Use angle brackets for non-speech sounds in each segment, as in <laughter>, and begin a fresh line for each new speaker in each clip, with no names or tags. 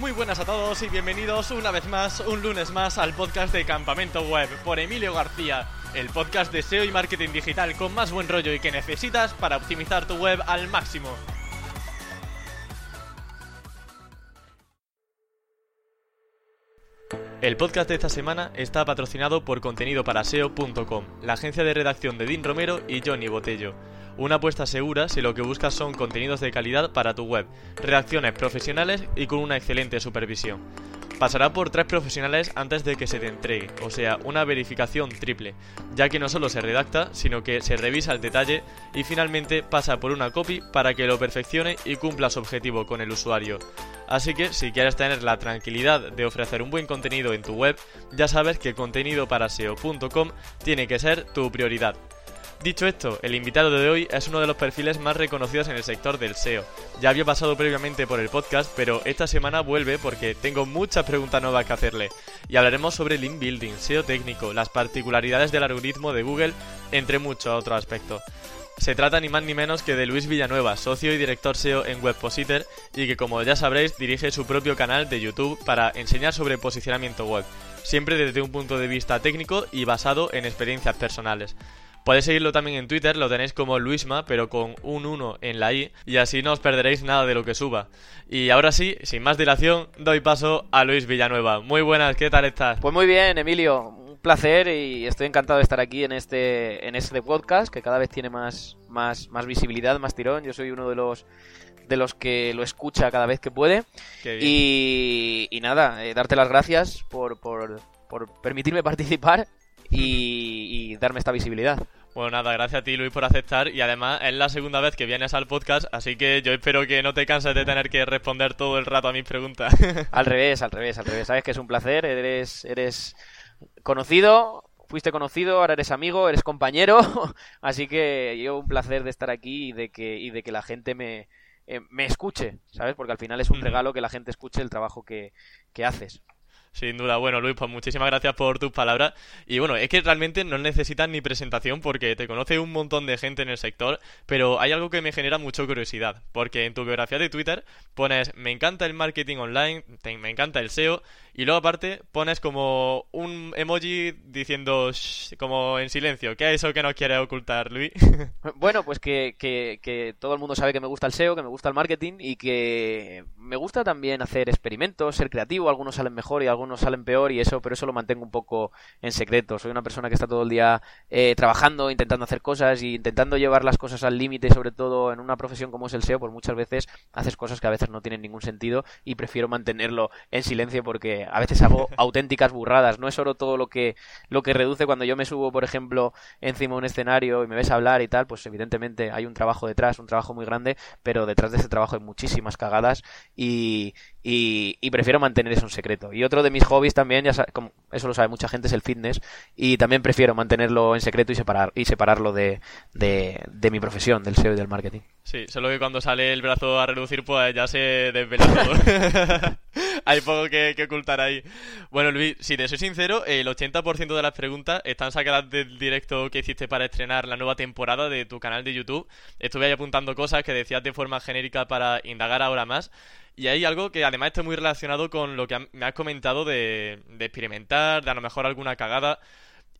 Muy buenas a todos y bienvenidos una vez más, un lunes más, al podcast de Campamento Web por Emilio García, el podcast de SEO y marketing digital con más buen rollo y que necesitas para optimizar tu web al máximo. El podcast de esta semana está patrocinado por contenidoparaseo.com, la agencia de redacción de Dean Romero y Johnny Botello. Una apuesta segura si lo que buscas son contenidos de calidad para tu web, redacciones profesionales y con una excelente supervisión. Pasará por tres profesionales antes de que se te entregue, o sea, una verificación triple, ya que no solo se redacta, sino que se revisa el detalle y finalmente pasa por una copy para que lo perfeccione y cumpla su objetivo con el usuario. Así que si quieres tener la tranquilidad de ofrecer un buen contenido en tu web, ya sabes que contenidoparaseo.com tiene que ser tu prioridad. Dicho esto, el invitado de hoy es uno de los perfiles más reconocidos en el sector del SEO. Ya había pasado previamente por el podcast, pero esta semana vuelve porque tengo muchas preguntas nuevas que hacerle. Y hablaremos sobre link building, SEO técnico, las particularidades del algoritmo de Google, entre muchos otros aspectos. Se trata ni más ni menos que de Luis Villanueva, socio y director SEO en Webpositor y que como ya sabréis dirige su propio canal de YouTube para enseñar sobre posicionamiento web, siempre desde un punto de vista técnico y basado en experiencias personales. Podéis seguirlo también en Twitter, lo tenéis como Luisma, pero con un 1 en la I, y así no os perderéis nada de lo que suba. Y ahora sí, sin más dilación, doy paso a Luis Villanueva. Muy buenas, ¿qué tal estás?
Pues muy bien, Emilio, un placer y estoy encantado de estar aquí en este, en este podcast que cada vez tiene más, más, más visibilidad, más tirón. Yo soy uno de los de los que lo escucha cada vez que puede. Y, y, nada, eh, darte las gracias por, por, por permitirme <laughs> participar y, darme esta visibilidad.
Bueno, nada, gracias a ti Luis por aceptar y además es la segunda vez que vienes al podcast, así que yo espero que no te canses de tener que responder todo el rato a mis preguntas. <laughs>
al revés, al revés, al revés. Sabes que es un placer, eres, eres conocido, fuiste conocido, ahora eres amigo, eres compañero, <laughs> así que yo un placer de estar aquí y de que, y de que la gente me, eh, me escuche, ¿sabes? Porque al final es un regalo que la gente escuche el trabajo que, que haces.
Sin duda. Bueno, Luis, pues muchísimas gracias por tus palabras. Y bueno, es que realmente no necesitas ni presentación porque te conoce un montón de gente en el sector, pero hay algo que me genera mucha curiosidad, porque en tu biografía de Twitter pones me encanta el marketing online, me encanta el SEO, y luego aparte pones como un emoji diciendo como en silencio. ¿Qué es eso que nos quiere ocultar, Luis? <laughs>
bueno, pues que, que, que todo el mundo sabe que me gusta el SEO, que me gusta el marketing y que me gusta también hacer experimentos, ser creativo, algunos salen mejor y algunos algunos salen peor y eso, pero eso lo mantengo un poco en secreto. Soy una persona que está todo el día eh, trabajando, intentando hacer cosas y intentando llevar las cosas al límite, sobre todo en una profesión como es el SEO, pues muchas veces haces cosas que a veces no tienen ningún sentido y prefiero mantenerlo en silencio porque a veces hago <laughs> auténticas burradas. No es solo todo lo que, lo que reduce cuando yo me subo, por ejemplo, encima de un escenario y me ves hablar y tal, pues evidentemente hay un trabajo detrás, un trabajo muy grande, pero detrás de ese trabajo hay muchísimas cagadas y, y, prefiero mantener eso en secreto. Y otro de mis hobbies también, ya como eso lo sabe mucha gente, es el fitness y también prefiero mantenerlo en secreto y separar y separarlo de, de, mi profesión, del SEO y del marketing.
Sí, solo que cuando sale el brazo a reducir, pues ya se desvela todo. <laughs> Hay poco que, ocultar ahí. Bueno, Luis, si te soy sincero, el 80% de las preguntas están sacadas del directo que hiciste para estrenar la nueva temporada de tu canal de YouTube. Estuve ahí apuntando cosas que decías de forma genérica para indagar ahora más. Y hay algo que además está muy relacionado con lo que me has comentado de, experimentar, de a lo mejor alguna cagada.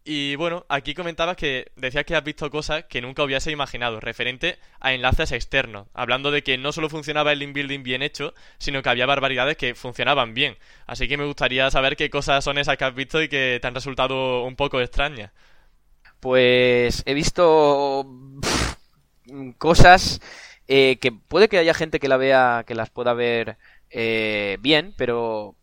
Y bueno, aquí comentabas que decías que has visto cosas que nunca hubiese imaginado, referente a enlaces externos, hablando de que no solo funcionaba el link building bien hecho, sino que había barbaridades que funcionaban bien. Así que me gustaría saber qué cosas son esas que has visto y que te han resultado un poco extrañas.
Pues he visto cosas eh, que puede que haya gente que la vea, que las pueda ver eh, bien, pero,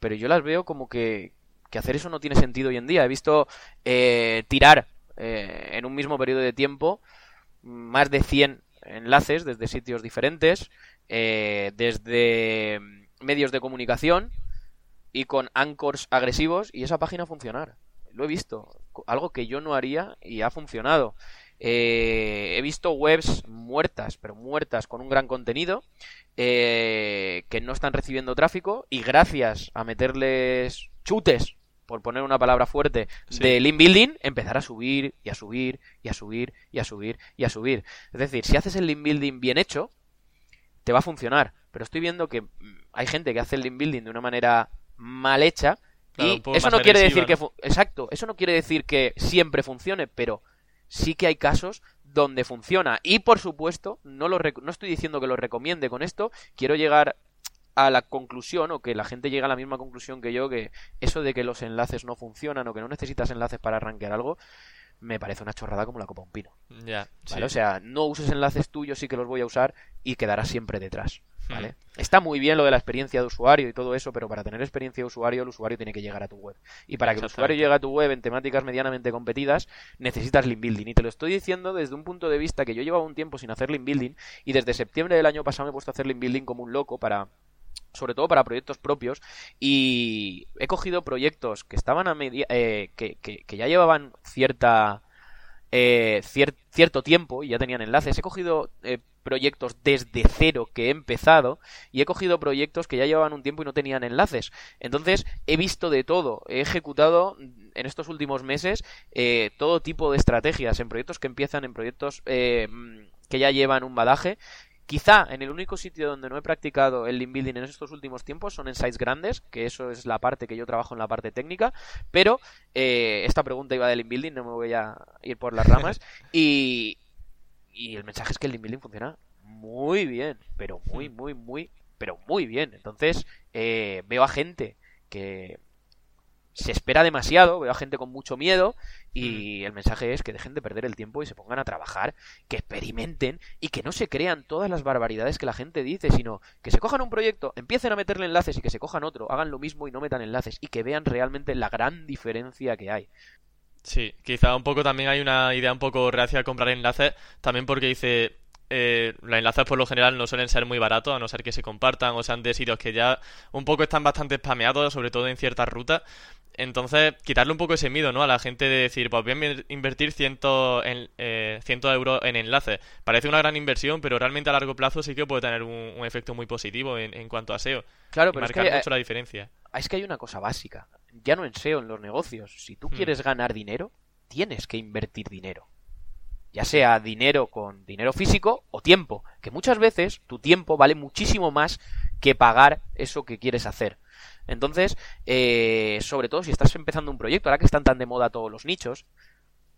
pero yo las veo como que, que hacer eso no tiene sentido hoy en día. He visto eh, tirar en un mismo periodo de tiempo más de 100 enlaces desde sitios diferentes, desde medios de comunicación y con anchors agresivos y esa página funcionar. Lo he visto, algo que yo no haría y ha funcionado. Eh, he visto webs muertas, pero muertas con un gran contenido, eh, que no están recibiendo tráfico y gracias a meterles chutes, por poner una palabra fuerte, de link building, empezar a subir y a subir y a subir y a subir y a subir. Es decir, si haces el link building bien hecho, te va a funcionar. pero estoy viendo que mm, hay gente que hace el link building de una manera mal hecha y eso no quiere decir que exacto, eso no quiere decir que siempre funcione, pero sí que hay casos donde funciona y por supuesto no lo no estoy diciendo que lo recomiende con esto, quiero llegar a la conclusión o que la gente llegue a la misma conclusión que yo que eso de que los enlaces no funcionan o que no necesitas enlaces para arranquear algo me parece una chorrada como la copa un pino.
Ya.
O sea, no uses enlaces tuyos, sí que los voy a usar y quedarás siempre detrás. ¿Vale? Está muy bien lo de la experiencia de usuario y todo eso, pero para tener experiencia de usuario, el usuario tiene que llegar a tu web. Y para que el usuario llegue a tu web en temáticas medianamente competidas, necesitas link building. Y te lo estoy diciendo desde un punto de vista que yo llevaba un tiempo sin hacer link building y desde septiembre del año pasado me he puesto a hacer link building como un loco para sobre todo para proyectos propios y he cogido proyectos que estaban a media eh, que, que, ya llevaban cierta eh, cierto tiempo y ya tenían enlaces he cogido eh, proyectos desde cero que he empezado y he cogido proyectos que ya llevaban un tiempo y no tenían enlaces. Entonces he visto de todo. He ejecutado en estos últimos meses todo tipo de estrategias en proyectos que empiezan en proyectos que ya llevan un badaje. Quizá en el único sitio donde no he practicado el link building en estos últimos tiempos son en sites grandes, que eso es la parte que yo trabajo en la parte técnica, pero eh, esta pregunta iba del link building, no me voy a ir por las ramas, <laughs> y, y el mensaje es que el link building funciona muy bien, pero muy, muy, muy, pero muy bien. Entonces eh, veo a gente que se espera demasiado, veo a gente con mucho miedo y el mensaje es que dejen de perder el tiempo y se pongan a trabajar, que experimenten y que no se crean todas las barbaridades que la gente dice, sino que se cojan un proyecto, empiecen a meterle enlaces y que se cojan otro, hagan lo mismo y no metan enlaces y que vean realmente la gran diferencia que hay.
Sí, quizá un poco también hay una idea un poco reacia a comprar enlaces, también porque dice, eh, los enlaces por lo general no suelen ser muy baratos, a no ser que se compartan o sean de sitios que ya un poco están bastante spameados, sobre todo en ciertas rutas. Entonces, quitarle un poco ese miedo, ¿no? A la gente de decir, pues voy a invertir ciento, en, eh, euros en enlaces. Parece una gran inversión, pero realmente a largo plazo sí que puede tener un, efecto muy positivo en, cuanto a SEO.
Claro, pero es que,
mucho la diferencia.
Es que hay una cosa básica. Ya no en SEO, en los negocios. Si tú hmm. quieres ganar dinero, tienes que invertir dinero. Ya sea dinero con dinero físico o tiempo. Que muchas veces tu tiempo vale muchísimo más que pagar eso que quieres hacer. Entonces, eh, sobre todo si estás empezando un proyecto, ahora que están tan de moda todos los nichos,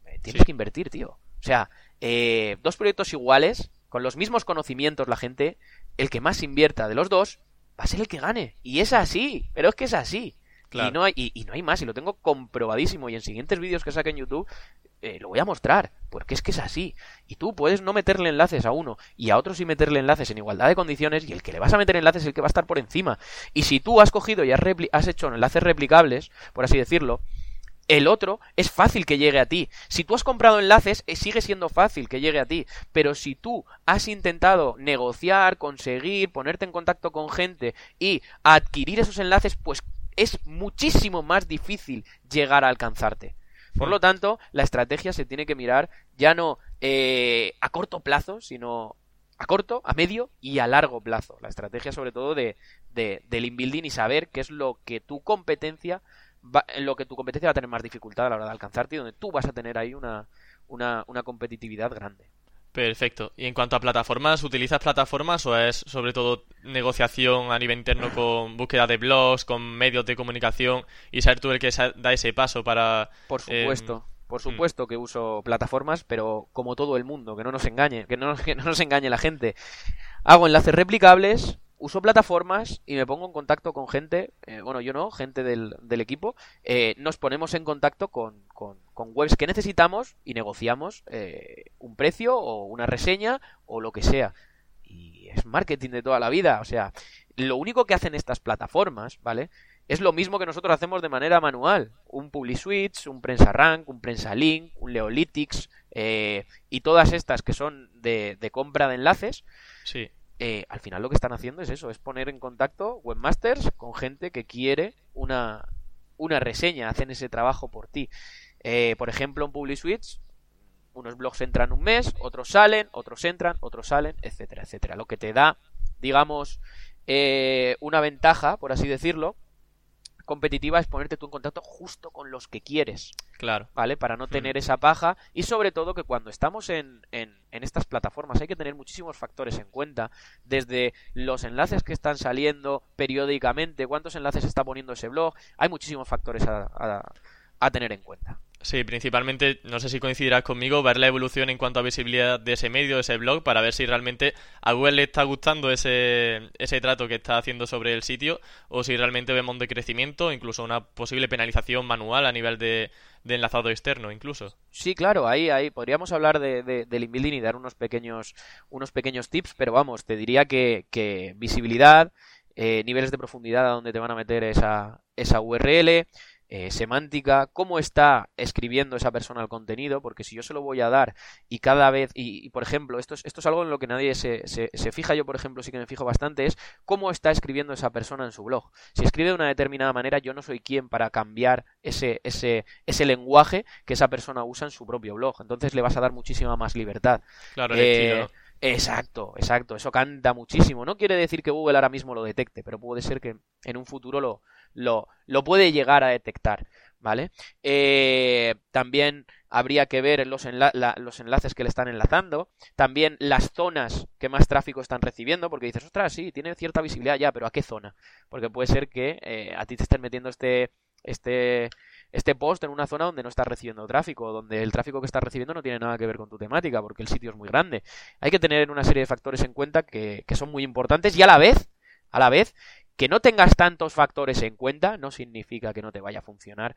eh, tienes que invertir, tío. O sea, eh, dos proyectos iguales, con los mismos conocimientos la gente, el que más invierta de los dos va a ser el que gane. Y es así, pero es que es así. Y, no hay, y, no hay más, y lo tengo comprobadísimo. Y en siguientes vídeos que saque en YouTube eh, lo voy a mostrar, porque es que es así. Y tú puedes no meterle enlaces a uno y a otro sí meterle enlaces en igualdad de condiciones y el que le vas a meter enlaces es el que va a estar por encima. Y si tú has cogido y has, has hecho enlaces replicables, por así decirlo, el otro es fácil que llegue a ti. Si tú has comprado enlaces, eh, sigue siendo fácil que llegue a ti. Pero si tú has intentado negociar, conseguir, ponerte en contacto con gente y adquirir esos enlaces, pues es muchísimo más difícil llegar a alcanzarte. Por lo tanto, la estrategia se tiene que mirar ya no eh, a corto plazo, sino a corto, a medio y a largo plazo. La estrategia sobre todo de, de, del inbuilding y saber qué es lo que tu competencia va, lo que tu competencia va a tener más dificultad a la hora de alcanzarte y donde tú vas a tener ahí una, una, una competitividad grande.
Perfecto. Y en cuanto a plataformas, ¿utilizas plataformas o es sobre todo negociación a nivel interno con búsqueda de blogs, con medios de comunicación y ser tú el que da ese paso para...
Por em, supuesto. Por mm. supuesto que uso plataformas, pero como todo el mundo, que no nos engañe, que no <laughs> que no nos engañe la gente. Hago enlaces replicables, uso plataformas y me pongo en contacto con gente, eh, bueno, yo no, gente del, equipo, eh, nos ponemos en contacto con, con, webs que necesitamos y negociamos eh, un precio o una reseña o lo que sea. Y es marketing de toda la vida, o sea, lo único que hacen estas plataformas, ¿vale? Es lo mismo que nosotros hacemos de manera manual. Un PubliSwitch, un PrensaRank, un PrensaLink, un Leolytics y todas estas que son de, de compra de enlaces.
Sí
eh, al final lo que están haciendo es eso, es poner en contacto webmasters con gente que quiere una, una reseña, hacen ese trabajo por ti. Eh, por ejemplo, en PubliSwitch, unos blogs entran un mes, otros salen, otros entran, otros salen, etcétera, etcétera. Lo que te da, digamos, eh, una ventaja, por así decirlo, competitiva es ponerte tú en contacto justo con los que quieres.
Claro.
¿Vale? Para no tener esa paja. Y sobre todo que cuando estamos en, en, en, estas plataformas hay que tener muchísimos factores en cuenta. Desde los enlaces que están saliendo periódicamente, cuántos enlaces está poniendo ese blog. Hay muchísimos factores a, a, a tener en cuenta.
Sí, principalmente, no sé si coincidirás conmigo, ver la evolución en cuanto a visibilidad de ese medio, de ese blog, para ver si realmente a Google le está gustando ese, ese trato que está haciendo sobre el sitio o si realmente vemos un decrecimiento, incluso una posible penalización manual a nivel de, de enlazado externo, incluso.
Sí, claro, ahí, ahí podríamos hablar de, de, del inbuilding y dar unos pequeños, unos pequeños tips, pero vamos, te diría que, que visibilidad, eh, niveles de profundidad a donde te van a meter esa, esa URL, eh, semántica, cómo está escribiendo esa persona el contenido, porque si yo se lo voy a dar y cada vez, y, y por ejemplo, esto es, esto es algo en lo que nadie se, se, se, fija, yo por ejemplo sí que me fijo bastante, es cómo está escribiendo esa persona en su blog. Si escribe de una determinada manera, yo no soy quien para cambiar ese, ese, ese lenguaje que esa persona usa en su propio blog, entonces le vas a dar muchísima más libertad.
Claro, eh.
Exacto, exacto. Eso canta muchísimo. No quiere decir que Google ahora mismo lo detecte, pero puede ser que en un futuro lo, lo, lo puede llegar a detectar. ¿Vale? Eh, también habría que ver los, enla la, los, enlaces que le están enlazando. También las zonas que más tráfico están recibiendo. Porque dices, ostras, sí, tiene cierta visibilidad ya, pero ¿a qué zona? Porque puede ser que eh, a ti te estén metiendo este. este este post en una zona donde no estás recibiendo tráfico, donde el tráfico que estás recibiendo no tiene nada que ver con tu temática, porque el sitio es muy grande. Hay que tener una serie de factores en cuenta que, son muy importantes y a la vez, a la vez, que no tengas tantos factores en cuenta no significa que no te vaya a funcionar.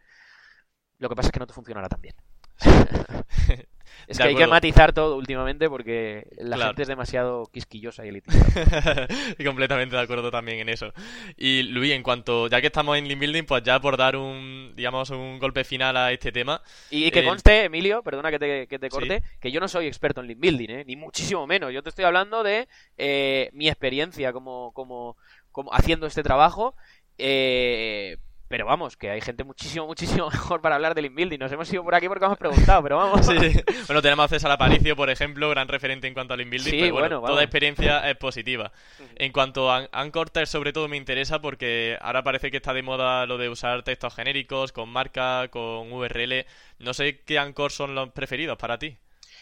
Lo que pasa es que no te funcionará tan bien. <laughs> es que hay que matizar todo últimamente porque la claro. gente es demasiado quisquillosa y elitista. <laughs>
completamente de acuerdo también en eso. Y Luis, en cuanto, ya que estamos en Lean Building, pues ya por dar un, digamos, un golpe final a este tema.
Y que eh... conste, Emilio, perdona que te, que te corte, sí. que yo no soy experto en Lean Building, ¿eh? ni muchísimo menos. Yo te estoy hablando de eh, mi experiencia como, como, como haciendo este trabajo. Eh, pero vamos, que hay gente muchísimo, <laughs> muchísimo mejor para hablar del inbuilding. Nos hemos ido por aquí porque hemos preguntado, pero vamos.
Sí. <laughs> Bueno, tenemos a César Aparicio, por ejemplo, gran referente en cuanto al inbuilding. Sí, pero bueno, bueno toda experiencia es positiva. En cuanto a Anchor Text, sobre todo me interesa porque ahora parece que está de moda lo de usar textos genéricos, con marca, con URL. No sé qué Anchor son los preferidos para ti.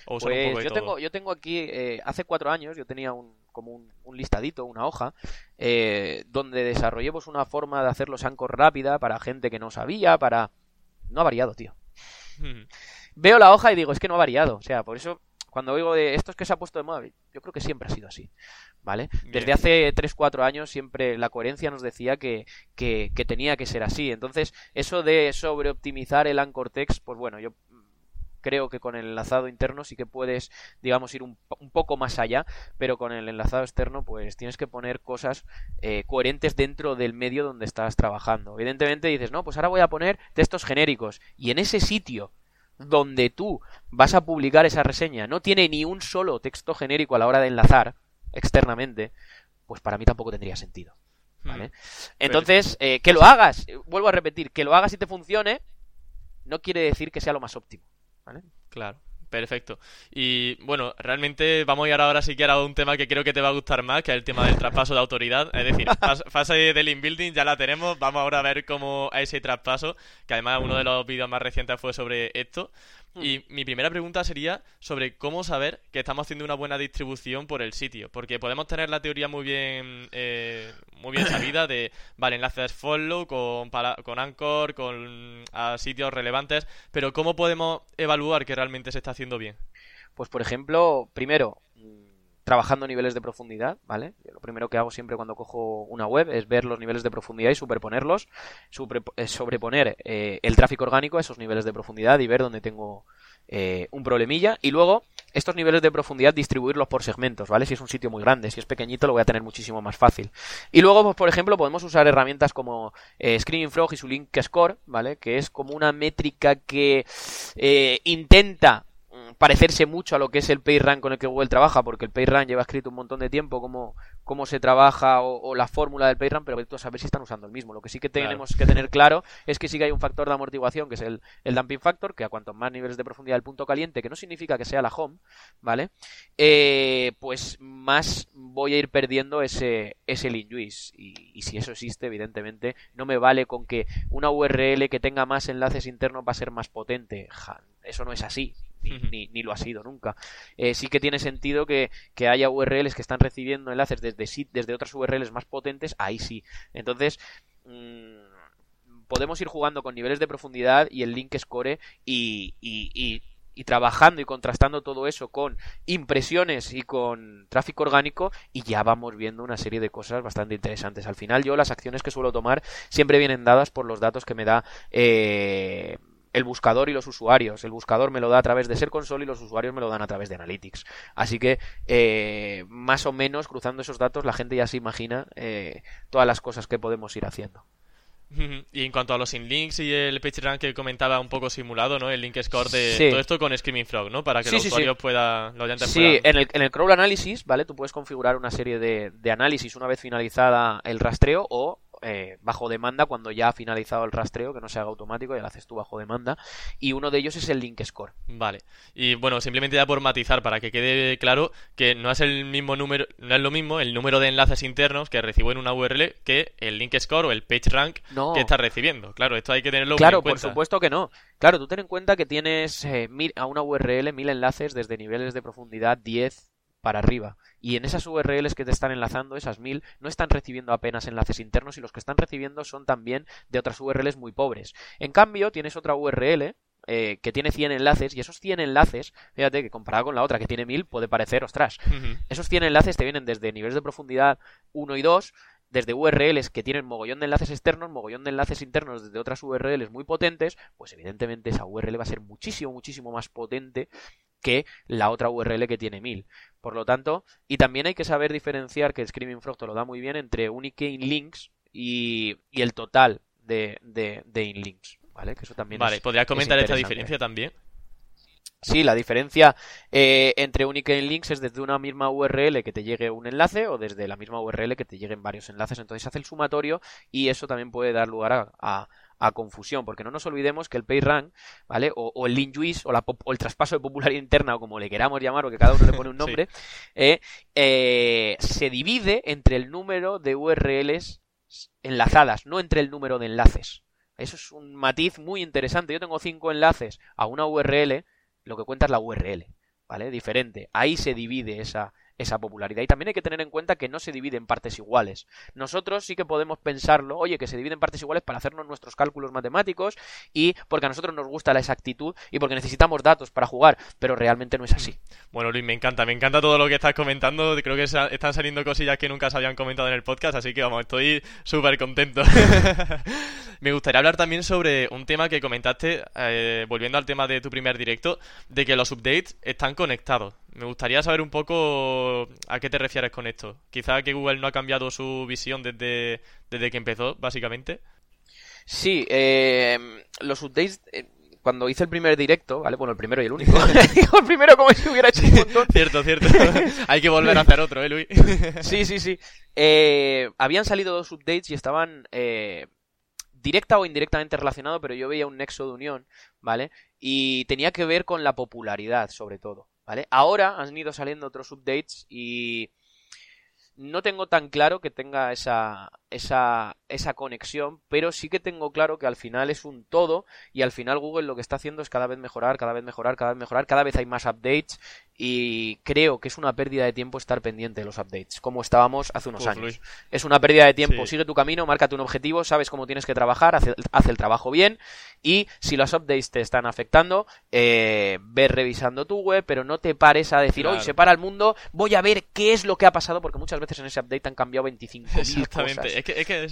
O pues un poco yo, tengo, yo tengo aquí, eh, hace cuatro años, yo tenía un, como un, un listadito, una hoja, eh, donde desarrollemos una forma de hacer los Anchor rápida para gente que no sabía, para... No ha variado, tío. Veo la hoja y digo, es que no ha variado. O sea, por eso, cuando oigo de esto es que se ha puesto de moda, yo creo que siempre ha sido así. ¿Vale? Bien. Desde hace 3-4 años siempre la coherencia nos decía que, que, que, tenía que ser así. Entonces, eso de sobreoptimizar el Anchor Text, pues bueno, yo creo que con el enlazado interno sí que puedes, digamos, ir un, un, poco más allá, pero con el enlazado externo, pues tienes que poner cosas eh, coherentes dentro del medio donde estás trabajando. Evidentemente dices, no, pues ahora voy a poner textos genéricos, y en ese sitio donde tú vas a publicar esa reseña no tiene ni un solo texto genérico a la hora de enlazar externamente, pues para mí tampoco tendría sentido. ¿Vale? Entonces, eh, que lo hagas, vuelvo a repetir, que lo hagas y te funcione, no quiere decir que sea lo más óptimo. ¿Vale?
Claro. Perfecto. Y bueno, realmente vamos a ir ahora sí que a un tema que creo que te va a gustar más, que es el tema del traspaso de autoridad. Es decir, <laughs> fase del inbuilding ya la tenemos. Vamos ahora a ver cómo es ese traspaso, que además uno de los vídeos más recientes fue sobre esto. Y mi primera pregunta sería sobre cómo saber que estamos haciendo una buena distribución por el sitio. Porque podemos tener la teoría muy bien eh, muy bien sabida de, <coughs> vale, enlaces follow con, para, con Anchor, con a sitios relevantes, pero ¿cómo podemos evaluar que realmente se está haciendo bien?
Pues por ejemplo, primero, trabajando niveles de profundidad, ¿vale? Yo lo primero que hago siempre cuando cojo una web es ver los niveles de profundidad y superponerlos, super, eh, sobreponer eh, el tráfico orgánico a esos niveles de profundidad y ver dónde tengo eh, un problemilla y luego estos niveles de profundidad distribuirlos por segmentos, ¿vale? Si es un sitio muy grande, si es pequeñito lo voy a tener muchísimo más fácil. Y luego, pues, por ejemplo, podemos usar herramientas como eh, Frog y su Link Score, ¿vale? Que es como una métrica que intenta parecerse mucho a lo que es el PageRank con el que Google trabaja, porque el PageRank lleva escrito un montón de tiempo cómo, cómo se trabaja o, la fórmula del PageRank, pero a saber si están usando el mismo. Lo que sí que tenemos que tener claro es que sí que hay un factor de amortiguación, que es el, el dumping factor, que a cuantos más niveles de profundidad del punto caliente, que no significa que sea la home, ¿vale? Eh, pues más voy a ir perdiendo ese, ese linjuice. Y, y si eso existe, evidentemente, no me vale con que una URL que tenga más enlaces internos va a ser más potente. eso no es así ni, ni, lo ha sido nunca. Eh, sí que tiene sentido que, haya URLs que están recibiendo enlaces desde, desde otras URLs más potentes, ahí sí. Entonces, mm, podemos ir jugando con niveles de profundidad y el link score y, y, y trabajando y contrastando todo eso con impresiones y con tráfico orgánico y ya vamos viendo una serie de cosas bastante interesantes. Al final yo las acciones que suelo tomar siempre vienen dadas por los datos que me da eh, el buscador y los usuarios. El buscador me lo da a través de Ser Console y los usuarios me lo dan a través de Analytics. Así que, eh, más o menos, cruzando esos datos, la gente ya se imagina eh, todas las cosas que podemos ir haciendo.
Y en cuanto a los inlinks y el PageRank que comentaba un poco simulado, ¿no? El link score de todo esto con Screaming Frog, ¿no? Para que los usuarios puedan, lo
Sí, en el, en el crawl analysis, ¿vale? Tú puedes configurar una serie de, de análisis una vez finalizada el rastreo o eh, bajo demanda cuando ya ha finalizado el rastreo, que no se haga automático, ya lo haces tú bajo demanda. Y uno de ellos es el link score.
Vale. Y bueno, simplemente ya por matizar, para que quede claro que no es el mismo número, no es lo mismo el número de enlaces internos que recibo en una URL que el link score o el page rank que estás recibiendo. Claro, esto hay que tenerlo
claro,
en
cuenta. por supuesto que no. Claro, tú ten en cuenta que tienes eh, a una URL mil enlaces desde niveles de profundidad 10 para arriba. Y en esas URLs que te están enlazando, esas mil, no están recibiendo apenas enlaces internos y los que están recibiendo son también de otras URLs muy pobres. En cambio, tienes otra URL eh, que tiene 100 enlaces y esos 100 enlaces, fíjate que comparado con la otra que tiene 1000 puede parecer, ostras, esos 100 enlaces te vienen desde niveles de profundidad 1 y 2, desde URLs que tienen mogollón de enlaces externos, mogollón de enlaces internos desde otras URLs muy potentes, pues evidentemente esa URL va a ser muchísimo, muchísimo más potente que la otra URL que tiene 1000. Por lo tanto, y también hay que saber diferenciar, que Screaming Frog te lo da muy bien, entre unique inlinks y, y el total de, de, inlinks. ¿Vale? Que eso también
vale, ¿podrías comentar esta diferencia también?
Sí, la diferencia eh, entre unique inlinks es desde una misma URL que te llegue un enlace o desde la misma URL que te lleguen varios enlaces. Entonces hace el sumatorio y eso también puede dar lugar a, a confusión, porque no nos olvidemos que el PageRank, ¿vale? O, el link o, la, o, el traspaso de popularidad interna, o como le queramos llamar, o que cada uno le pone un <laughs> nombre, eh, eh, se divide entre el número de URLs enlazadas, no entre el número de enlaces. Eso es un matiz muy interesante. Yo tengo cinco enlaces a una URL, lo que cuenta es la URL, ¿vale? Diferente. Ahí se divide esa, esa popularidad. Y también hay que tener en cuenta que no se divide en partes iguales. Nosotros sí que podemos pensarlo, oye, que se divide en partes iguales para hacernos nuestros cálculos matemáticos y porque a nosotros nos gusta la exactitud y porque necesitamos datos para jugar, pero realmente no es así.
Bueno, Luis, me encanta, me encanta todo lo que estás comentando. Creo que están saliendo cosillas que nunca se habían comentado en el podcast, así que vamos, estoy súper contento. <laughs> me gustaría hablar también sobre un tema que comentaste, eh, volviendo al tema de tu primer directo, de que los updates están conectados. Me gustaría saber un poco a qué te refieres con esto. Quizá que Google no ha cambiado su visión desde, desde que empezó, básicamente.
Sí, eh, los updates... Eh, cuando hice el primer directo, ¿vale? Bueno, el primero y el único. <laughs> el primero como si hubiera hecho un montón.
cierto, cierto. <laughs> Hay que volver a hacer otro, ¿eh, Luis? <laughs>
sí, sí, sí. Eh, habían salido dos updates y estaban eh, directa o indirectamente relacionados, pero yo veía un nexo de unión, ¿vale? Y tenía que ver con la popularidad, sobre todo. ¿Vale? Ahora han ido saliendo otros updates y no tengo tan claro que tenga esa, esa, esa conexión, pero sí que tengo claro que al final es un todo y al final Google lo que está haciendo es cada vez mejorar, cada vez mejorar, cada vez mejorar, cada vez hay más updates y creo que es una pérdida de tiempo estar pendiente de los updates, como estábamos hace unos años. Es una pérdida de tiempo, sigue tu camino, márcate un objetivo, sabes cómo tienes que trabajar, haz, el trabajo bien y si los updates te están afectando, eh, ve revisando tu web, pero no te pares a decir, hoy se para el mundo, voy a ver qué es lo que ha pasado, porque muchas veces en ese update han cambiado 25.000 cosas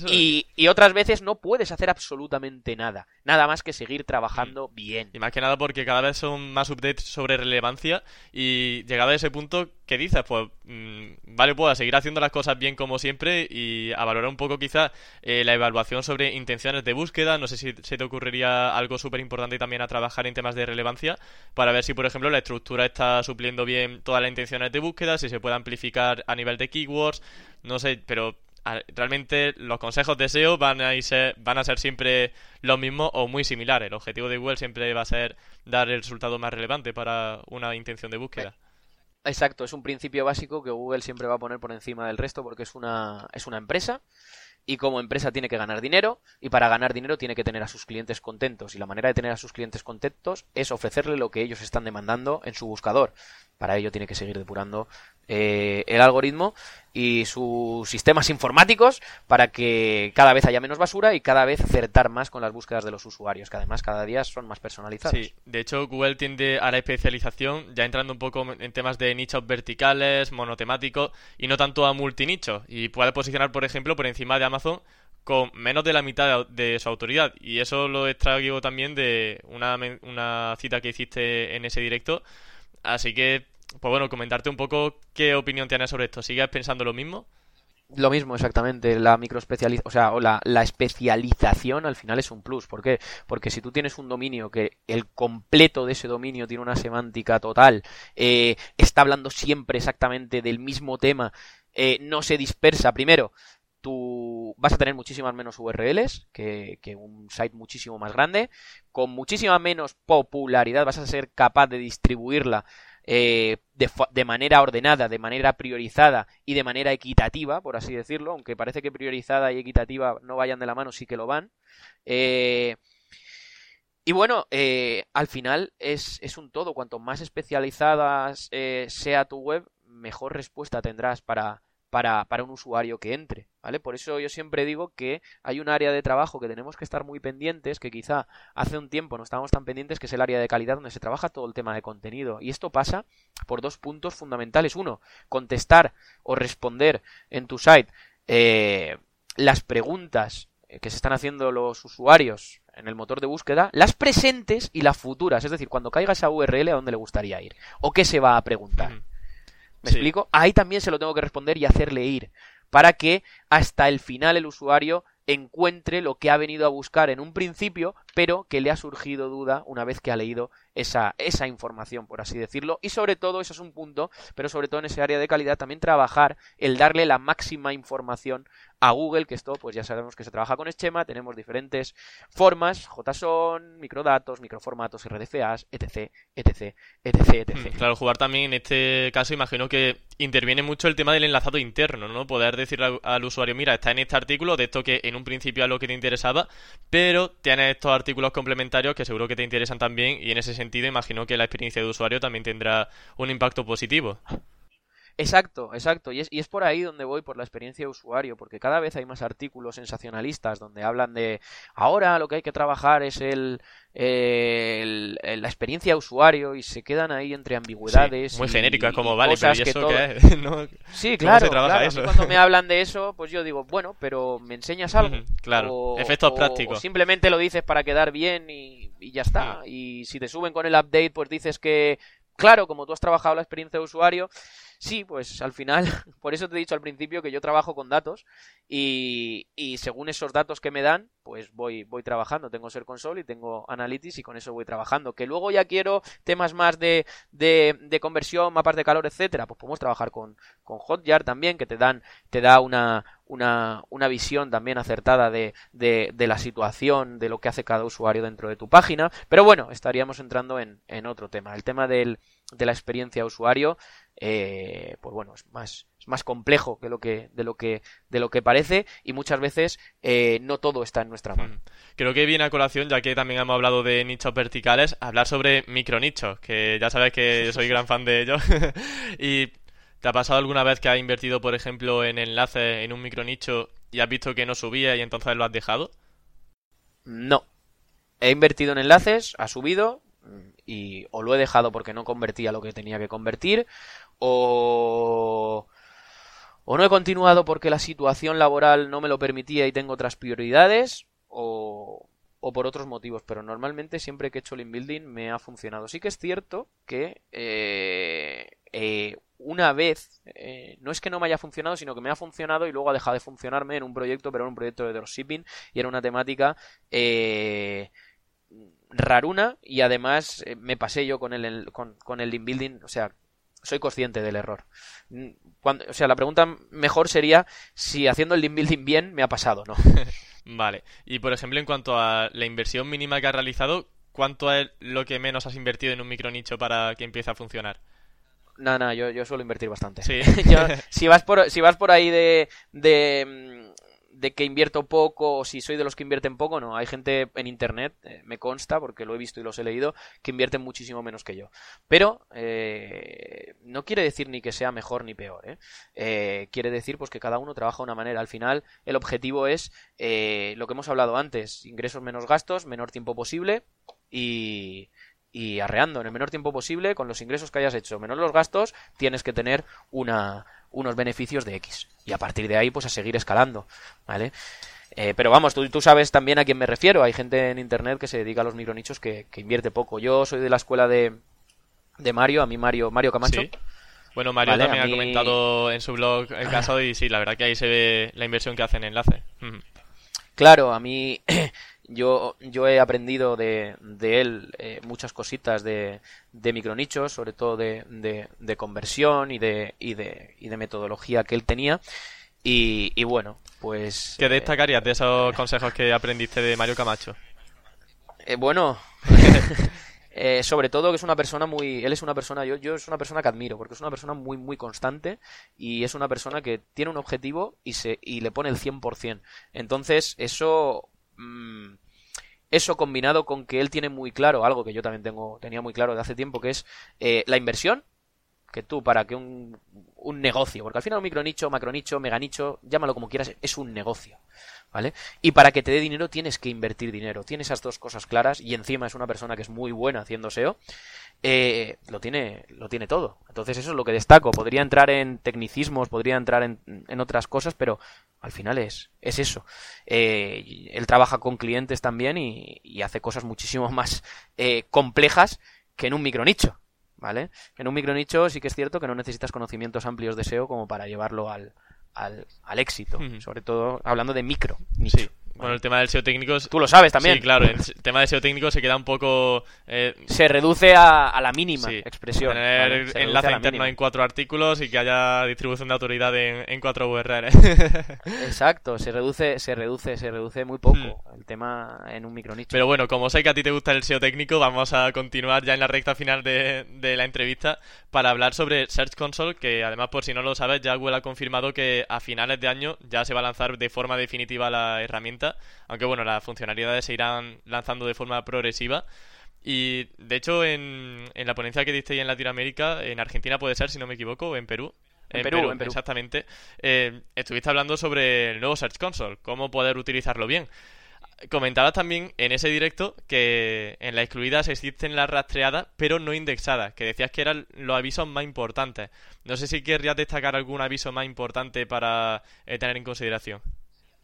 y, y, otras veces no puedes hacer absolutamente nada. Nada más que seguir trabajando mm. bien.
Y más que nada porque cada vez son más updates sobre relevancia y llegado a ese punto, ¿qué dices? Pues mmm, vale, puedo seguir haciendo las cosas bien como siempre y a valorar un poco quizá eh, la evaluación sobre intenciones de búsqueda. No sé si se te ocurriría algo súper importante también a trabajar en temas de relevancia para ver si, por ejemplo, la estructura está supliendo bien todas las intenciones de búsqueda, si se puede amplificar a nivel de keywords, no sé, pero realmente los consejos de SEO van a, ser, van a ser siempre los mismos o muy similares. El objetivo de Google siempre va a ser dar el resultado más relevante para una intención de búsqueda.
Exacto, es un principio básico que Google siempre va a poner por encima del resto porque es una, es una empresa y como empresa tiene que ganar dinero y para ganar dinero tiene que tener a sus clientes contentos y la manera de tener a sus clientes contentos es ofrecerle lo que ellos están demandando en su buscador. Para ello tiene que seguir depurando eh, el algoritmo y sus sistemas informáticos para que cada vez haya menos basura y cada vez acertar más con las búsquedas de los usuarios, que además cada día son más personalizados.
Sí, de hecho Google tiende a la especialización, ya entrando un poco en temas de nichos verticales, monotemáticos y no tanto a multinichos, y puede posicionar, por ejemplo, por encima de Amazon con menos de la mitad de, su autoridad. Y eso lo extraigo también de una, una cita que hiciste en ese directo. Así que pues bueno, comentarte un poco qué opinión tienes sobre esto. ¿Sigues pensando lo mismo?
Lo mismo, exactamente. La microespecialización, o sea, la, la, especialización al final es un plus. ¿Por qué? Porque si tú tienes un dominio que el completo de ese dominio tiene una semántica total, eh, está hablando siempre exactamente del mismo tema, eh, no se dispersa. Primero, tú vas a tener muchísimas menos URLs que, un site muchísimo más grande, con muchísima menos popularidad, vas a ser capaz de distribuirla eh, de, manera ordenada, de manera priorizada y de manera equitativa, por así decirlo, aunque parece que priorizada y equitativa no vayan de la mano, sí que lo van. Eh, y bueno, eh, al final es, es, un todo. Cuanto más especializada sea tu web, mejor respuesta tendrás para, para, para un usuario que entre, ¿vale? Por eso yo siempre digo que hay un área de trabajo que tenemos que estar muy pendientes, que quizá hace un tiempo no estábamos tan pendientes, que es el área de calidad donde se trabaja todo el tema de contenido. Y esto pasa por dos puntos fundamentales. Uno, contestar o responder en tu site eh, las preguntas que se están haciendo los usuarios en el motor de búsqueda, las presentes y las futuras. Es decir, cuando caiga esa URL, ¿a dónde le gustaría ir? ¿O qué se va a preguntar? ¿Me explico? Ahí también se lo tengo que responder y hacerle ir. Para que hasta el final el usuario encuentre lo que ha venido a buscar en un principio, pero que le ha surgido duda una vez que ha leído esa, esa información, por así decirlo. Y sobre todo, eso es un punto, pero sobre todo en ese área de calidad, también trabajar el darle la máxima información a Google, que esto pues ya sabemos que se trabaja con Schema, tenemos diferentes formas, JSON, microdatos, microformatos, RDFAs, etc, etc, etc, etc.
Hmm, claro, jugar también en este caso imagino que interviene mucho el tema del enlazado interno, ¿no? Poder decirle al, usuario, mira, está en este artículo de esto que en un principio es lo que te interesaba, pero tienes estos artículos complementarios que seguro que te interesan también y en ese sentido imagino que la experiencia de usuario también tendrá un impacto positivo.
Exacto, exacto. Y es, y es por ahí donde voy, por la experiencia de usuario, porque cada vez hay más artículos sensacionalistas donde hablan de ahora lo que hay que trabajar es el, la experiencia de usuario y se quedan ahí entre ambigüedades.
muy genérico, es como, vale, pero ¿y eso qué <laughs>
Sí, claro, cuando me hablan de <laughs> eso, pues yo digo, bueno, pero ¿me enseñas algo?
claro, efectos prácticos.
O simplemente lo dices para quedar bien y, y ya está. Y si te suben con el update, pues dices que, claro, como tú has trabajado la experiencia de usuario, Sí, pues al final, <laughs> por eso te he dicho al principio que yo trabajo con datos y, y según esos datos que me dan, pues voy, voy trabajando. Tengo Ser Console y tengo Analytics y con eso voy trabajando. Que luego ya quiero temas más de, conversión, mapas de calor, etcétera, pues podemos trabajar con, con Hotjar también, que te dan, te da una, una, visión también acertada de, la situación, de lo que hace cada usuario dentro de tu página. Pero bueno, estaríamos entrando en, otro tema. El tema de la experiencia usuario eh, pues bueno, es más, es más complejo que lo que, de, lo que, de lo que parece y muchas veces eh, no todo está en nuestra mano. Hmm.
Creo que viene a colación, ya que también hemos hablado de nichos verticales, hablar sobre micronichos, que ya sabes que yo <laughs> soy gran fan de ellos. <laughs> y ¿te ha pasado alguna vez que has invertido, por ejemplo, en enlaces en un micronicho y has visto que no subía y entonces lo has dejado?
No. He invertido en enlaces, ha subido, y o lo he dejado porque no convertía lo que tenía que convertir o o no he continuado porque la situación laboral no me lo permitía y tengo otras prioridades, o, o por otros motivos, pero normalmente siempre que he hecho link building me ha funcionado. Sí que es cierto que eh, eh, una vez, eh, no es que no me haya funcionado, sino que me ha funcionado y luego ha dejado de funcionarme en un proyecto, pero en un proyecto de dropshipping y era una temática raruna y además me pasé yo con el, con, con el link building, o sea, soy consciente del error. Mm, cuando, o sea, la pregunta mejor sería si haciendo el link building bien me ha pasado, ¿no? <laughs>
Vale. Y por ejemplo, en cuanto a la inversión mínima que has realizado, ¿cuánto es lo que menos has invertido en un micronicho para que empiece a funcionar?
Nada, nada, yo, yo suelo invertir bastante.
Sí. <laughs>
si, vas por, si vas por ahí de, de mm, de que invierto poco o si soy de los que invierten poco, no. Hay gente en internet, eh, me consta, porque lo he visto y los he leído, que invierten muchísimo menos que yo. Pero eh, no quiere decir ni que sea mejor ni peor. ¿eh? quiere decir pues que cada uno trabaja de una manera. Al final, el objetivo es lo que hemos hablado antes: ingresos menos gastos, menor tiempo posible y y arreando en el menor tiempo posible con los ingresos que hayas hecho, menos los gastos, tienes que tener una, unos beneficios de X. Y a partir de ahí, pues a seguir escalando, ¿vale? Eh, pero vamos, tú, tú, sabes también a quién me refiero. Hay gente en internet que se dedica a los micronichos que, que invierte poco. Yo soy de la escuela de, de Mario, a mí Mario, Mario Camacho.
Bueno, Mario también ha comentado en su blog el caso y sí, la verdad que ahí se ve la inversión que hace en enlace.
Claro, a mí <clears throat> yo, yo he aprendido de, de él eh, muchas cositas de, de micronichos, sobre todo de, de, conversión y de, y, de, y de metodología que él tenía. Y, y bueno, pues...
¿Qué destacarías de esos consejos que aprendiste de Mario Camacho?
Eh, bueno, <laughs> eh, sobre todo que es una persona muy... Él es una persona, yo, yo es una persona que admiro, porque es una persona muy, muy constante y es una persona que tiene un objetivo y, se, y le pone el 100%. Entonces, eso Mm, eso combinado con que él tiene muy claro algo que yo también tengo tenía muy claro de hace tiempo que es eh, la inversión que tú para que un, un negocio porque al final un micronicho macronicho meganicho llámalo como quieras es un negocio ¿vale? Y para que te dé dinero tienes que invertir dinero. Tiene esas dos cosas claras y encima es una persona que es muy buena haciendo SEO. Eh, lo tiene lo tiene todo. Entonces eso es lo que destaco. Podría entrar en tecnicismos, podría entrar en, en otras cosas, pero al final es, es eso. Eh, él trabaja con clientes también y, hace cosas muchísimo <laughs> más eh, complejas que en un micronicho. ¿Vale? En un micronicho sí que es cierto que no necesitas conocimientos amplios de SEO como para llevarlo al, al, al éxito, sobre todo hablando de micro.
Sí. Bueno, el tema del SEO técnico...
Tú lo sabes también.
Sí, claro. El tema del SEO técnico se queda un poco... Eh,
se reduce a, la mínima expresión.
Tener enlace interno en cuatro artículos y que haya distribución de autoridad en, cuatro URLs. <laughs>
Exacto. Se reduce, se reduce, se reduce muy poco hmm. el tema en un micronicho.
Pero bueno, como sé que a ti te gusta el SEO técnico, vamos a continuar ya en la recta final de, de la entrevista para hablar sobre Search Console, que además, por si no lo sabes, ya Google ha confirmado que a finales de año ya se va a lanzar de forma definitiva la herramienta aunque bueno, las funcionalidades se irán lanzando de forma progresiva. Y de hecho, en, en la ponencia que diste en Latinoamérica, en Argentina puede ser, si no me equivoco, o en Perú.
En, Perú,
exactamente. Eh, estuviste hablando sobre el nuevo Search Console, cómo poder utilizarlo bien. Comentabas también en ese directo que en las excluidas existen las rastreadas, pero no indexadas, que decías que eran los avisos más importantes. No sé si querrías destacar algún aviso más importante para eh, tener en consideración.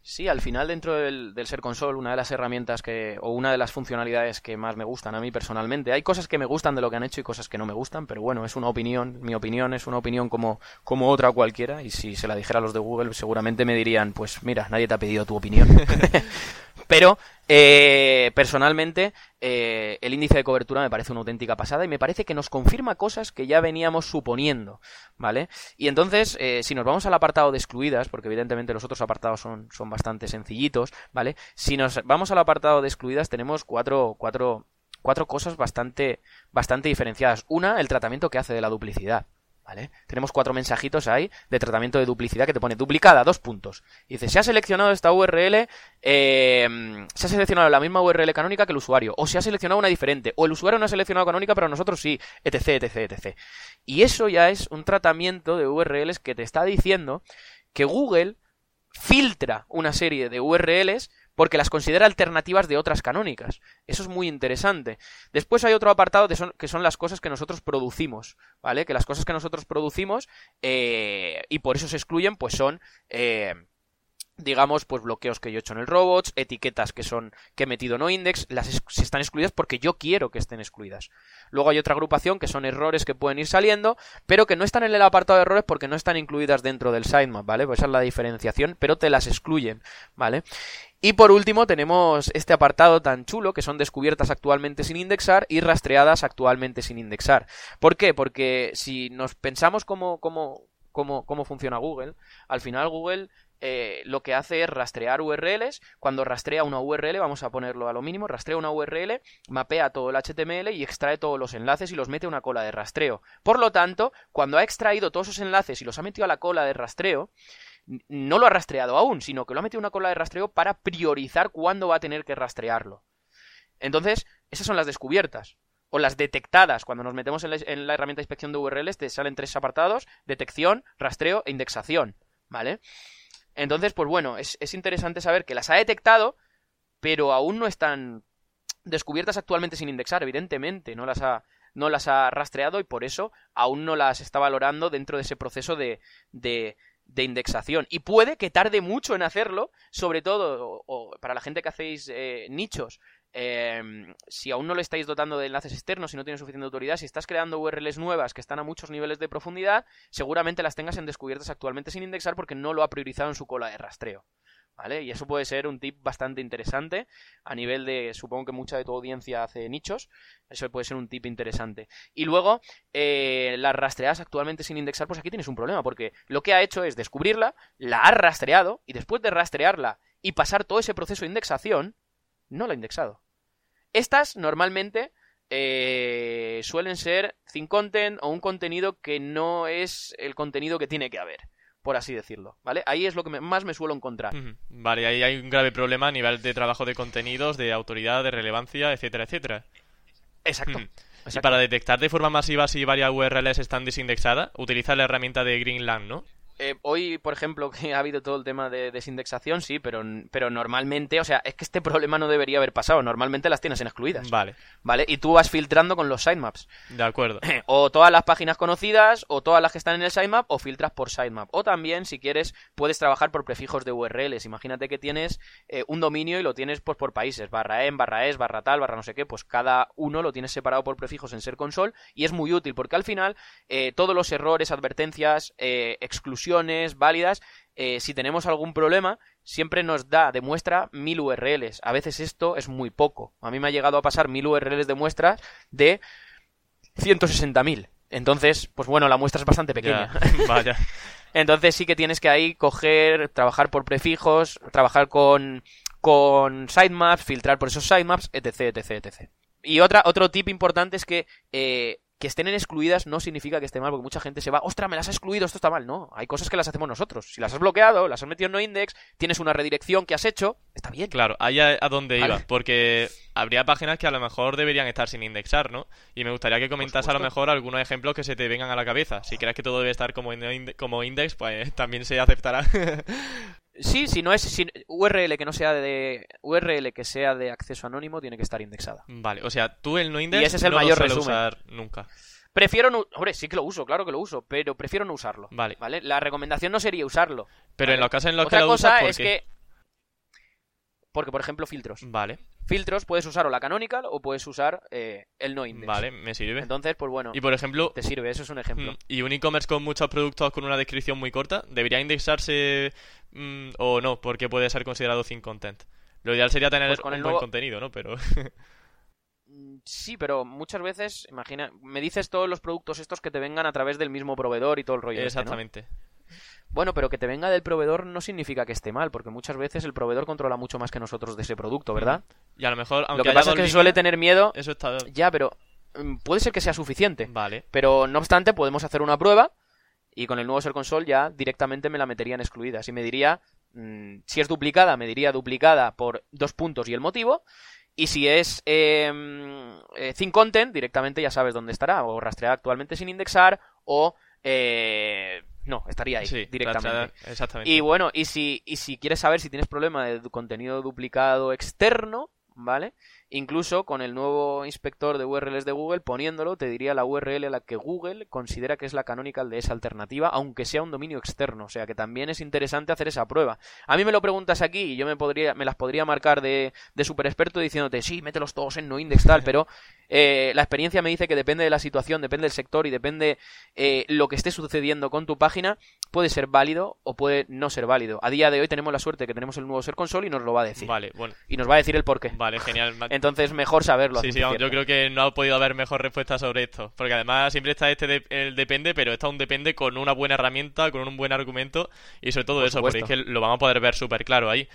Sí, al final dentro del, Ser Console, una de las herramientas que, o una de las funcionalidades que más me gustan a mí personalmente, hay cosas que me gustan de lo que han hecho y cosas que no me gustan, pero bueno, es una opinión, mi opinión es una opinión como, como otra cualquiera, y si se la dijera a los de Google seguramente me dirían, pues mira, nadie te ha pedido tu opinión. <laughs> pero eh, personalmente, eh, el índice de cobertura me parece una auténtica pasada y me parece que nos confirma cosas que ya veníamos suponiendo, ¿vale? Y entonces, eh, si nos vamos al apartado de excluidas, porque evidentemente los otros apartados son, son bastante sencillitos, ¿vale? Si nos vamos al apartado de excluidas, tenemos cuatro, cuatro, cuatro cosas bastante, bastante diferenciadas. Una, el tratamiento que hace de la duplicidad. ¿Vale? Tenemos cuatro mensajitos ahí de tratamiento de duplicidad que te pone duplicada, dos puntos. Y dice, se ha seleccionado esta URL, eh, se ha seleccionado la misma URL canónica que el usuario, o se ha seleccionado una diferente, o el usuario no ha seleccionado canónica, pero nosotros sí, etc, etc, etc. Y eso ya es un tratamiento de URLs que te está diciendo que Google filtra una serie de URLs porque las considera alternativas de otras canónicas. Eso es muy interesante. Después hay otro apartado que son, las cosas que nosotros producimos, ¿vale? Que las cosas que nosotros producimos eh, y por eso se excluyen, pues son... Eh, digamos, pues bloqueos que yo he hecho en el robots, etiquetas que son que he metido no index, las están excluidas porque yo quiero que estén excluidas. Luego hay otra agrupación que son errores que pueden ir saliendo, pero que no están en el apartado de errores porque no están incluidas dentro del sitemap, ¿vale? Pues esa es la diferenciación, pero te las excluyen, ¿vale? Y por último tenemos este apartado tan chulo que son descubiertas actualmente sin indexar y rastreadas actualmente sin indexar. ¿Por qué? Porque si nos pensamos cómo, cómo, cómo, cómo funciona Google, al final Google eh, lo que hace es rastrear URLs. Cuando rastrea una URL, vamos a ponerlo a lo mínimo, rastrea una URL, mapea todo el HTML y extrae todos los enlaces y los mete a una cola de rastreo. Por lo tanto, cuando ha extraído todos esos enlaces y los ha metido a la cola de rastreo, no lo ha rastreado aún, sino que lo ha metido una cola de rastreo para priorizar cuándo va a tener que rastrearlo. Entonces, esas son las descubiertas. O las detectadas. Cuando nos metemos en la, en la herramienta de inspección de URLs, te salen tres apartados: detección, rastreo e indexación. ¿Vale? Entonces, pues bueno, es, interesante saber que las ha detectado, pero aún no están descubiertas actualmente sin indexar, evidentemente, no las ha, no las ha rastreado y por eso aún no las está valorando dentro de ese proceso de, de, de indexación. Y puede que tarde mucho en hacerlo, sobre todo o, para la gente que hacéis eh, nichos. Em, si aún no le estáis dotando de enlaces externos, si no tiene suficiente autoridad, si estás creando URLs nuevas que están a muchos niveles de profundidad, seguramente las tengas en descubiertas actualmente sin indexar porque no lo ha priorizado en su cola de rastreo. ¿Vale? Y eso puede ser un tip bastante interesante a nivel de, supongo que mucha de tu audiencia hace nichos, eso puede ser un tip interesante. Y luego, eh, las rastreadas actualmente sin indexar, pues aquí tienes un problema, porque lo que ha hecho es descubrirla, la ha rastreado, y después de rastrearla y pasar todo ese proceso de indexación, no la ha indexado. Estas normalmente eh, suelen ser thin content o un contenido que no es el contenido que tiene que haber, por así decirlo, ¿vale? Ahí es lo que más me suelo encontrar.
Vale, ahí hay un grave problema a nivel de trabajo de contenidos, de autoridad, de relevancia, etcétera, etcétera.
Exacto.
Y para detectar de forma masiva si varias URLs están desindexadas, utiliza la herramienta de Greenland, ¿no?
Eh, hoy, por ejemplo, <laughs> que ha habido todo el tema de desindexación, sí, pero, pero normalmente, o sea, es que este problema no debería haber pasado. Normalmente las tienes en excluidas.
Vale.
¿Vale? Y tú vas filtrando con los sitemaps.
De acuerdo. <clears throat>
O todas las páginas conocidas, o todas las que están en el sitemap, o filtras por sitemap. O también, si quieres, puedes trabajar por prefijos de URLs. Imagínate que tienes eh, un dominio y lo tienes pues por países. Barra en, barra es, barra tal, barra no sé qué. Pues cada uno lo tienes separado por prefijos en ser console. Y es muy útil, porque al final, eh, todos los errores, advertencias, exclusiones, válidas, eh, si tenemos algún problema, siempre nos da de muestra mil URLs. A veces esto es muy poco. A mí me ha llegado a pasar mil URLs de muestras de 160.000. Entonces, pues bueno, la muestra es bastante pequeña. <laughs>
vaya. <laughs>
Entonces sí que tienes que ahí coger, trabajar por prefijos, trabajar con, con sitemaps, filtrar por esos sitemaps, etc, etc, etc. Y otra, otro tip importante es que eh, que estén en excluidas no significa que esté mal, porque mucha gente se va, ostras, me las ha excluido, esto está mal. No, hay cosas que las hacemos nosotros. Si las has bloqueado, las has metido en no index, tienes una redirección que has hecho, está bien.
Claro, ahí a, dónde iba, porque habría páginas que a lo mejor deberían estar sin indexar, ¿no? Y me gustaría que comentas a lo mejor algunos ejemplos que se te vengan a la cabeza. Si crees que todo debe estar como, como index, pues también se aceptará. <laughs>
Sí, si no es URL que no sea de URL que sea de acceso anónimo tiene que estar indexada.
Vale, o sea, tú el no index
y ese es el mayor resumen.
usar nunca.
Prefiero no, hombre, sí que lo uso, claro que lo uso, pero prefiero no usarlo.
Vale.
¿Vale? La recomendación no sería usarlo.
Pero en los casos en los
que
lo
cosa
usas,
es que porque por ejemplo filtros.
Vale.
Filtros puedes usar o la canonical o puedes usar eh, el no index.
Vale, me sirve.
Entonces, pues bueno.
Y por ejemplo,
te sirve, eso es un ejemplo. Mm,
y un e-commerce con muchos productos con una descripción muy corta, debería indexarse Mm, o no, porque puede ser considerado thin content. Lo ideal sería tener pues con el buen contenido, ¿no? Pero...
Mm, sí, pero muchas veces, imagina, me dices todos los productos estos que te vengan a través del mismo proveedor y todo el rollo.
Este, Exactamente.
Bueno, pero que te venga del proveedor no significa que esté mal, porque muchas veces el proveedor controla mucho más que nosotros de ese producto, ¿verdad?
Y a lo mejor, aunque
Lo que pasa es que se suele tener miedo.
Eso está.
Ya, pero mm, puede ser que sea suficiente.
Vale.
Pero no obstante, podemos hacer una prueba y con el nuevo Ser Console ya directamente me la metería en excluidas y me diría Mm, si es duplicada, me diría duplicada por dos puntos y el motivo. Y si es eh, thin content, directamente ya sabes dónde estará. O rastreada actualmente sin indexar. O eh, No, estaría ahí directamente.
Exactamente.
Y bueno, y si, y si quieres saber si tienes problema de contenido duplicado externo, ¿vale? Incluso con el nuevo inspector de URLs de Google poniéndolo, te diría la URL a la que Google considera que es la canonical de esa alternativa, aunque sea un dominio externo. O sea que también es interesante hacer esa prueba. A mí me lo preguntas aquí y yo me, podría, me las podría marcar de, de super experto diciéndote, sí, mételos todos en no index tal, pero eh, la experiencia me dice que depende de la situación, depende del sector y depende eh, lo que esté sucediendo con tu página, puede ser válido o puede no ser válido. A día de hoy tenemos la suerte que tenemos el nuevo Ser Console y nos lo va a decir.
Vale, bueno.
Y nos va a decir el porqué.
Vale, genial. <laughs>
Entonces, mejor saberlo.
Sí, sí, yo creo que no ha podido haber mejor respuesta sobre esto. Porque además siempre está este el depende, pero está un depende con una buena herramienta, con un buen argumento y sobre todo eso, porque es que lo vamos a poder ver súper claro ahí.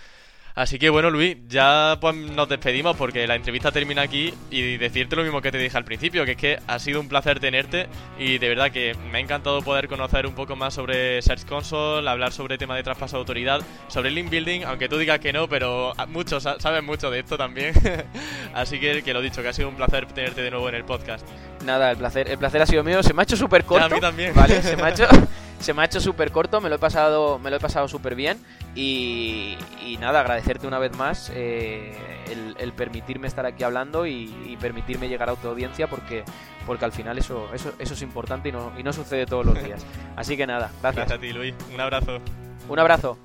Así que bueno, Luis, ya pues nos despedimos porque la entrevista termina aquí y decirte lo mismo que te dije al principio, que es que ha sido un placer tenerte y de verdad que me ha encantado poder conocer un poco más sobre Search Console, hablar sobre tema de traspaso de autoridad, sobre link building, aunque tú digas que no, pero muchos saben mucho de esto también. <laughs> Así que que lo dicho, que ha sido un placer tenerte de nuevo en el podcast.
Nada, el placer, el placer ha sido mío. Se me ha hecho súper corto.
a mí también.
Vale, se me ha hecho <laughs> se me ha hecho súper corto, me lo he pasado, me lo he pasado súper bien y, nada, agradecerte una vez más eh, el, permitirme estar aquí hablando y, permitirme llegar a tu audiencia porque, porque al final eso, eso, eso es importante y no, y no sucede todos los días. <laughs> Así que nada, gracias.
Gracias a ti, Luis. Un abrazo.
Un abrazo.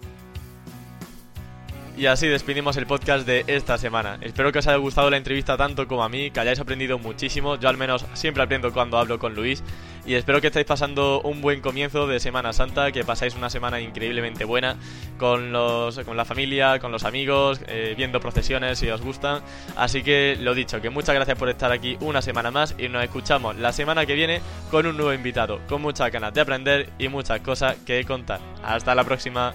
Y así despedimos el podcast de esta semana. Espero que os haya gustado la entrevista tanto como a mí, que hayáis aprendido muchísimo. Yo al menos siempre aprendo cuando hablo con Luis. Y espero que estéis pasando un buen comienzo de Semana Santa, que pasáis una semana increíblemente buena con, los, con la familia, con los amigos, eh, viendo procesiones si os gustan. Así que lo dicho, que muchas gracias por estar aquí una semana más y nos escuchamos la semana que viene con un nuevo invitado, con muchas ganas de aprender y muchas cosas que contar. Hasta la próxima.